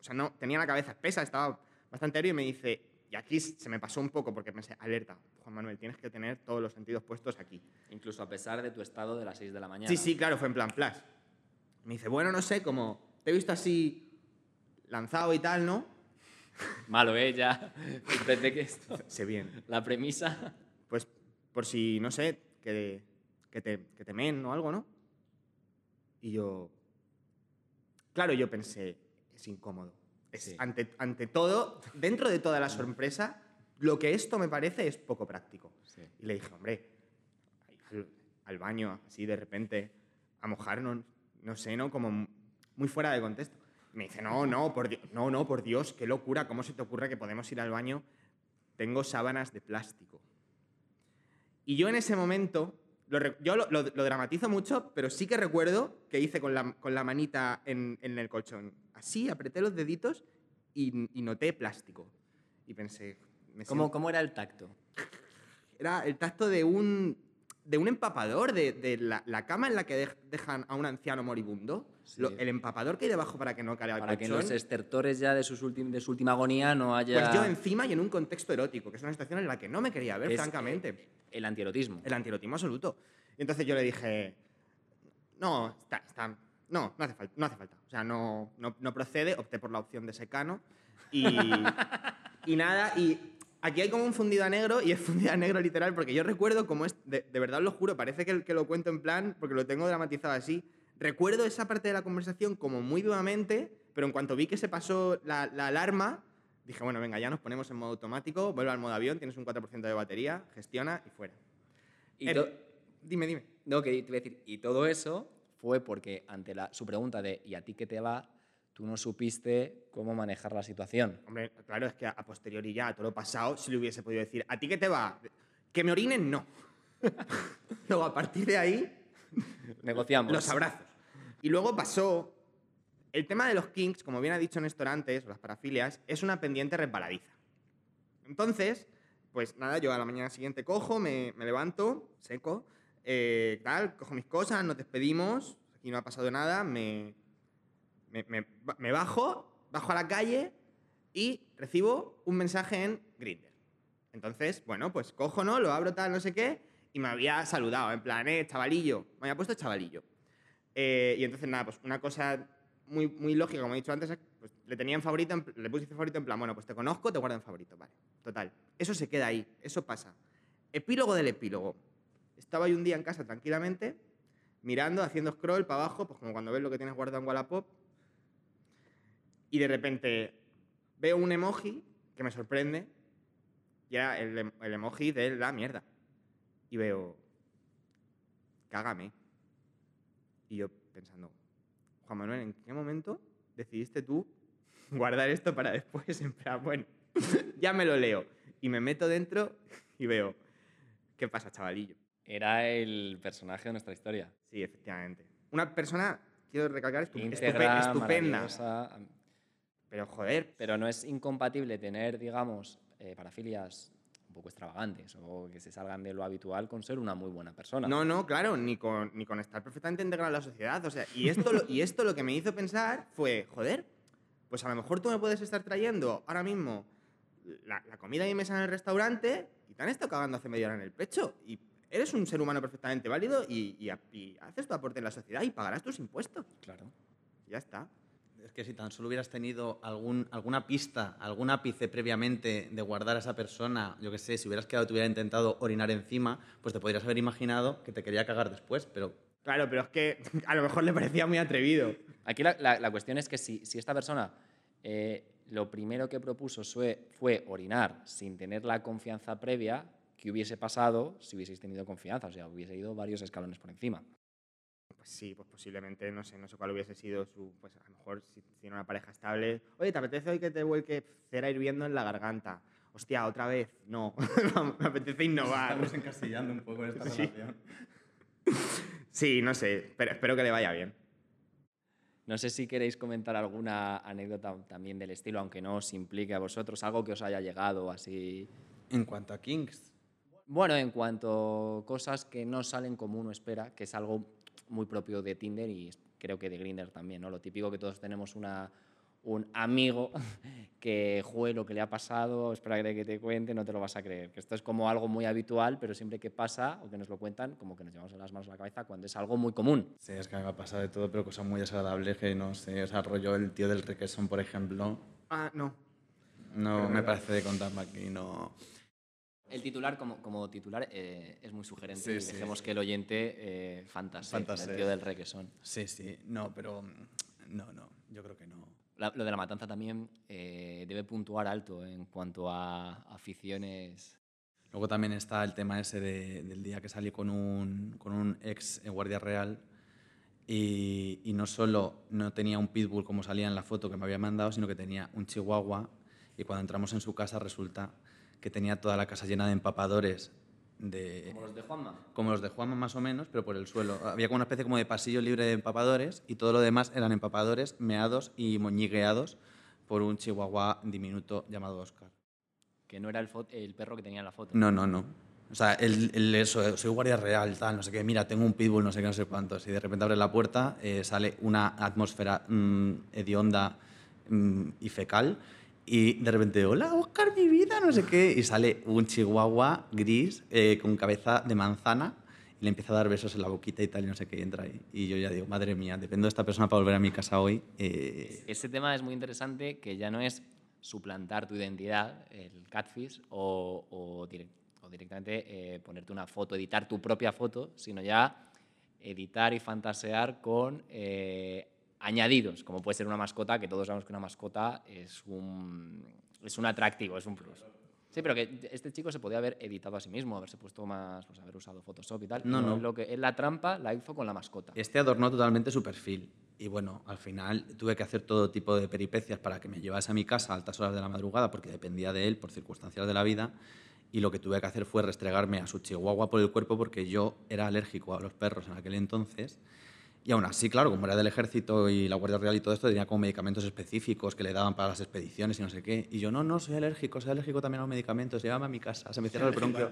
Speaker 5: o sea, no, tenía la cabeza espesa, estaba bastante ebrio y me dice, y aquí se me pasó un poco porque pensé, alerta, Juan Manuel, tienes que tener todos los sentidos puestos aquí.
Speaker 4: Incluso a pesar de tu estado de las 6 de la mañana.
Speaker 5: Sí, sí, claro, fue en plan flash. Me dice, bueno, no sé, como te he visto así lanzado y tal, ¿no?
Speaker 4: Malo, ¿eh? Ya. Desde que esto.
Speaker 5: Se bien.
Speaker 4: La premisa.
Speaker 5: Pues por si, no sé, que, que, te, que te men o algo, ¿no? Y yo... Claro, yo pensé, es incómodo. Es,
Speaker 4: Sí.
Speaker 5: ante, ante todo, dentro de toda la sorpresa, lo que esto me parece es poco práctico.
Speaker 4: Sí.
Speaker 5: Y le dije, hombre, al, al baño, así de repente, a mojarnos, no sé, ¿no? Como muy fuera de contexto. Me dice, no, no, por Dios, no, no, por Dios, qué locura, ¿cómo se te ocurre que podemos ir al baño? Tengo sábanas de plástico. Y yo en ese momento, lo yo lo, lo- lo dramatizo mucho, pero sí que recuerdo que hice con la, con la manita en, en el colchón. Así, apreté los deditos y, y noté plástico. Y pensé, me
Speaker 4: ¿Cómo,
Speaker 5: siento-
Speaker 4: ¿Cómo era el tacto?
Speaker 5: era el tacto de un, de un empapador, de, de la, la cama en la que dej- dejan a un anciano moribundo.
Speaker 4: Sí.
Speaker 5: Lo- el empapador que hay debajo para que no caiga el
Speaker 4: Para que
Speaker 5: colchón.
Speaker 4: los estertores ya de, sus ultim- de su última agonía no haya.
Speaker 5: Pues yo encima y en un contexto erótico, que es una situación en la que no me quería ver,
Speaker 4: que es,
Speaker 5: francamente.
Speaker 4: el antierotismo.
Speaker 5: El antierotismo absoluto. Y entonces yo le dije, no, está, está- no, no hace falta, no hace falta. O sea, no, no, no procede, opté por la opción de secano. Y, y nada, y aquí hay como un fundido a negro, y es fundido a negro literal, porque yo recuerdo como es, de, de verdad lo juro, parece que, que lo cuento en plan, porque lo tengo dramatizado así. Recuerdo esa parte de la conversación como muy vivamente, pero en cuanto vi que se pasó la, la alarma, dije, bueno, venga, ya nos ponemos en modo automático, vuelve al modo avión, tienes un 4% de batería, gestiona y fuera.
Speaker 4: Y
Speaker 5: Eh,
Speaker 4: to-
Speaker 5: Dime, dime.
Speaker 4: No, que te iba a decir, y todo eso fue porque ante la, su pregunta de ¿y a ti qué te va? Tú no supiste cómo manejar la situación.
Speaker 5: Hombre, claro, es que a, a posteriori ya, a todo lo pasado, si le hubiese podido decir, ¿a ti qué te va? Que me orinen, no. Luego, a partir de ahí,
Speaker 4: Negociamos.
Speaker 5: los abrazos. Y luego pasó. El tema de los kinks, como bien ha dicho Néstor antes, o las parafilias, es una pendiente resbaladiza. Entonces, pues nada, yo a la mañana siguiente cojo, me, me levanto, seco, eh, tal, cojo mis cosas, nos despedimos, aquí no ha pasado nada, me, me, bajo, bajo a la calle y recibo un mensaje en Grindr. Entonces, bueno, pues cojo, ¿no? Lo abro tal, no sé qué, y me había saludado, en plan, eh, chavalillo. Me había puesto chavalillo. Eh, y entonces, nada, pues una cosa muy, muy lógica, como he dicho antes, es, pues, le tenía en favorito, le puse favorito en plan, bueno, pues te conozco, te guardo en favorito, vale. Total. Eso se queda ahí, eso pasa. Epílogo del epílogo. Estaba yo un día en casa tranquilamente, mirando, haciendo scroll para abajo, pues como cuando ves lo que tienes guardado en Wallapop, y de repente veo un emoji que me sorprende Y era el emoji de la mierda. Y veo, cágame. Y yo pensando, Juan Manuel, ¿en qué momento decidiste tú guardar esto para después? En plan, bueno, ya me lo leo. Y me meto dentro y veo, ¿qué pasa, chavalillo?
Speaker 4: Era el personaje de nuestra historia.
Speaker 5: Sí, efectivamente. Una persona, quiero recalcar, estu-
Speaker 4: Íntegra,
Speaker 5: estupe- estupenda. Pero joder,
Speaker 4: Pero no es incompatible tener, digamos, eh, parafilias un poco extravagantes o que se salgan de lo habitual con ser una muy buena persona.
Speaker 5: No, no, claro, ni con, ni con estar perfectamente integrado en la sociedad. O sea, y esto, lo, y esto lo que me hizo pensar fue, joder, pues a lo mejor tú me puedes estar trayendo ahora mismo la, la comida y mesa en el restaurante y te han estado cagando hace media hora en el pecho. Y eres un ser humano perfectamente válido y, y haces tu aporte en la sociedad y pagarás tus impuestos.
Speaker 4: Claro.
Speaker 5: Ya está.
Speaker 6: Es que si tan solo hubieras tenido algún, alguna pista, algún ápice previamente de guardar a esa persona, yo qué sé, si hubieras quedado, te hubiera intentado orinar encima, pues te podrías haber imaginado que te quería cagar después, pero
Speaker 5: Claro, pero es que a lo mejor le parecía muy atrevido.
Speaker 4: Aquí la, la- la cuestión es que si, si esta persona eh, lo primero que propuso fue, fue orinar sin tener la confianza previa, ¿qué hubiese pasado si hubieseis tenido confianza? O sea, hubiese ido varios escalones por encima.
Speaker 5: Pues sí, pues posiblemente, no sé, no sé cuál hubiese sido su, pues a lo mejor si tiene una pareja estable. Oye, ¿te apetece hoy que te vuelque cera hirviendo en la garganta? Hostia, otra vez. No, me apetece innovar.
Speaker 6: encasillando un poco esta
Speaker 5: Sí. Sí, no sé, pero espero que le vaya bien.
Speaker 4: No sé si queréis comentar alguna anécdota también del estilo, aunque no os implique a vosotros, algo que os haya llegado así.
Speaker 6: En cuanto a Kings,
Speaker 4: Bueno, en cuanto a cosas que no salen como uno espera, que es algo muy propio de Tinder y creo que de Grindr también, ¿no? Lo típico que todos tenemos una, un amigo que juegue lo que le ha pasado, espera que te cuente, no te lo vas a creer. Que esto es como algo muy habitual, pero siempre que pasa o que nos lo cuentan, como que nos llevamos las manos a la cabeza cuando es algo muy común.
Speaker 6: sí, es que me ha pasado de todo, pero cosas muy desagradables que no sé, o sea, rollo el tío del requesón, por ejemplo,
Speaker 5: Ah, no.
Speaker 6: no me parece de contarme aquí, no...
Speaker 4: El titular, como, como titular, eh, es muy sugerente.
Speaker 6: Sí,
Speaker 4: y
Speaker 6: sí.
Speaker 4: Dejemos que el oyente eh, fantasee,
Speaker 6: Fantasee.
Speaker 4: el tío del requesón.
Speaker 6: Sí, sí, no, pero no, no, yo creo que no.
Speaker 4: La- lo de la matanza también eh, debe puntuar alto en cuanto a aficiones.
Speaker 6: Luego también está el tema ese de- del día que salí con un, con un ex guardia real y, y no solo no tenía un pitbull como salía en la foto que me había mandado, sino que tenía un chihuahua y cuando entramos en su casa resulta que tenía toda la casa llena de empapadores de,
Speaker 4: Como los de Juanma.
Speaker 6: como los de Juanma más o menos, pero por el suelo. Había como una especie como de pasillo libre de empapadores y todo lo demás eran empapadores meados y moñigueados por un chihuahua diminuto llamado Oscar.
Speaker 4: Que no era el, perro que tenía en la foto.
Speaker 6: No, no, no. O sea, el, el eso, soy guardia real, tal, no sé qué. Mira, tengo un pitbull, no sé qué, no sé cuántos. Y de repente abre la puerta, eh, sale una atmósfera mm, hedionda mm, y fecal. Y de repente, hola, Oscar, mi vida, no sé qué. Y sale un chihuahua gris eh, con cabeza de manzana y le empieza a dar besos en la boquita y tal, y no sé qué, y entra ahí. Y yo ya digo, madre mía, dependo de esta persona para volver a mi casa hoy. eh,
Speaker 4: Ese tema es muy interesante, que ya no es suplantar tu identidad, el catfish, o, o direc- o directamente eh, ponerte una foto, editar tu propia foto, sino ya editar y fantasear con eh, añadidos, como puede ser una mascota, que todos sabemos que una mascota es un, es un atractivo, es un plus. Sí, pero que este chico se podía haber editado a sí mismo, haberse puesto más, pues haber usado Photoshop y tal.
Speaker 6: No, no.
Speaker 4: Lo que es la trampa la hizo con la mascota.
Speaker 6: Este adornó totalmente su perfil. Y bueno, al final tuve que hacer todo tipo de peripecias para que me llevase a mi casa a altas horas de la madrugada, porque dependía de él por circunstancias de la vida. Y lo que tuve que hacer fue restregarme a su chihuahua por el cuerpo, porque yo era alérgico a los perros en aquel entonces. Y aún así, claro, como era del ejército y la Guardia Real y todo esto, tenía como medicamentos específicos que le daban para las expediciones y no sé qué. Y yo, no, no, soy alérgico, soy alérgico también a los medicamentos, llévame a mi casa, se me cierra el bronquio.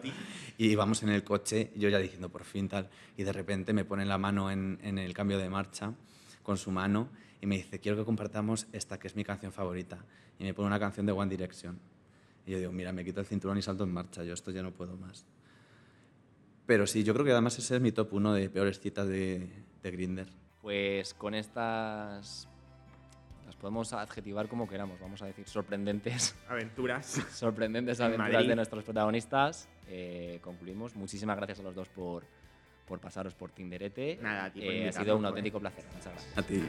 Speaker 6: Y íbamos en el coche, yo ya diciendo, por fin tal, y de repente me pone la mano en, en el cambio de marcha con su mano y me dice, quiero que compartamos esta, que es mi canción favorita. Y me pone una canción de One Direction. Y yo digo, mira, me quito el cinturón y salto en marcha, yo esto ya no puedo más. Pero sí, yo creo que además ese es mi top uno de peores citas de, de Grinder.
Speaker 4: Pues con estas las podemos adjetivar como queramos, vamos a decir sorprendentes,
Speaker 5: Aventuras.
Speaker 4: sorprendentes
Speaker 5: En
Speaker 4: aventuras
Speaker 5: Madrid.
Speaker 4: de nuestros protagonistas. Eh, concluimos. Muchísimas gracias a los dos por, por pasaros por Tinderete.
Speaker 5: Nada, a ti por
Speaker 4: Eh, ha sido un
Speaker 5: joder.
Speaker 4: auténtico placer. Muchas gracias.
Speaker 6: A ti.